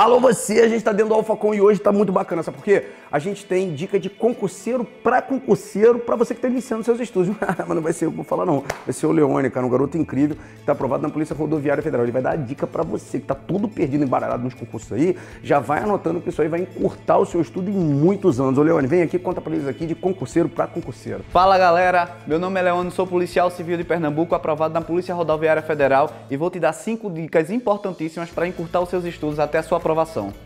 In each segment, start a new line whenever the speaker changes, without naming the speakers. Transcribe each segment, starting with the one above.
Alô você, a gente tá dentro do AlphaCon e hoje tá muito bacana, sabe por quê? A gente tem dica de concurseiro pra concurseiro pra você que tá iniciando seus estudos. Mas não vai ser eu que vou falar não, vai ser o Leone, cara, um garoto incrível, que tá aprovado na Polícia Rodoviária Federal. Ele vai dar a dica pra você que tá tudo perdido, embaralhado nos concursos aí, já vai anotando que isso aí vai encurtar o seu estudo em muitos anos. Ô Leone, vem aqui, conta pra eles aqui de concurseiro pra concurseiro.
Fala galera, meu nome é Leone, sou policial civil de Pernambuco, aprovado na Polícia Rodoviária Federal e vou te dar cinco dicas importantíssimas para encurtar os seus estudos até a sua aprovação.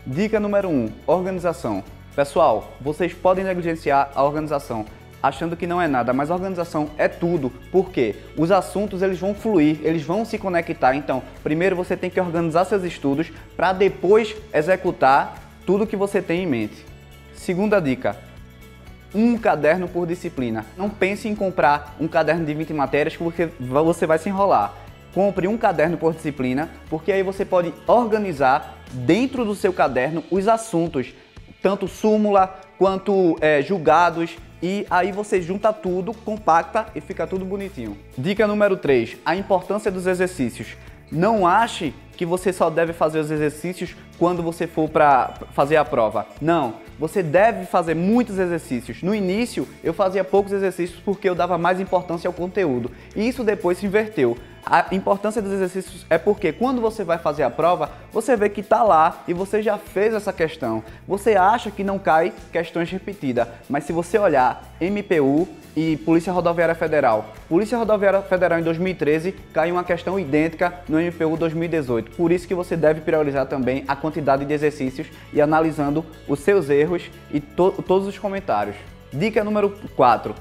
Dica número 1: um, organização. Pessoal, vocês podem negligenciar a organização achando que não é nada, mas organização é tudo. porque Os assuntos eles vão fluir, eles vão se conectar. Então, primeiro você tem que organizar seus estudos para depois executar tudo que você tem em mente. Segunda dica: um caderno por disciplina. Não pense em comprar um caderno de 20 matérias porque você vai se enrolar. Compre um caderno por disciplina, porque aí você pode organizar dentro do seu caderno os assuntos, tanto súmula quanto é, julgados, e aí você junta tudo, compacta e fica tudo bonitinho. Dica número 3: a importância dos exercícios. Não ache que você só deve fazer os exercícios quando você for para fazer a prova. Não, você deve fazer muitos exercícios. No início, eu fazia poucos exercícios porque eu dava mais importância ao conteúdo. E isso depois se inverteu. A importância dos exercícios é porque quando você vai fazer a prova, você vê que está lá e você já fez essa questão. Você acha que não cai questões repetidas, mas se você olhar MPU e Polícia Rodoviária Federal, Polícia Rodoviária Federal em 2013 caiu uma questão idêntica no MPU 2018. Por isso que você deve priorizar também a quantidade de exercícios e analisando os seus erros e to todos os comentários. Dica número 4: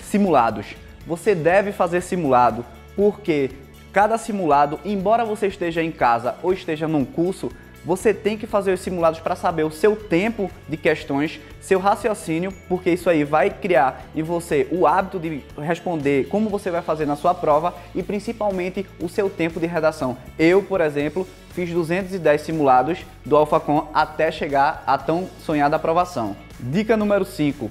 simulados. Você deve fazer simulado porque Cada simulado, embora você esteja em casa ou esteja num curso, você tem que fazer os simulados para saber o seu tempo de questões, seu raciocínio, porque isso aí vai criar em você o hábito de responder como você vai fazer na sua prova e principalmente o seu tempo de redação. Eu, por exemplo, fiz 210 simulados do AlphaCon até chegar à tão sonhada aprovação. Dica número 5: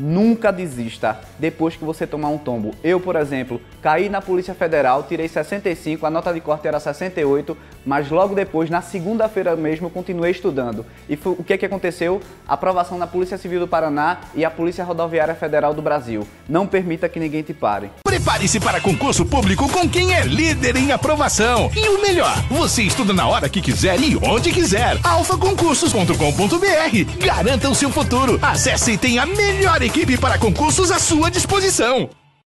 Nunca desista depois que você tomar um tombo. Eu, por exemplo, caí na Polícia Federal, tirei 65, a nota de corte era 68, mas logo depois, na segunda-feira mesmo, continuei estudando. E o que, que aconteceu? Aprovação na Polícia Civil do Paraná e a Polícia Rodoviária Federal do Brasil. Não permita que ninguém te pare.
Prepare-se para concurso público com quem é líder em aprovação. E o melhor, você estuda na hora que quiser e onde quiser. alfaconcursos.com.br Garanta o seu futuro. Acesse e tenha a melhor equipe para concursos à sua disposição.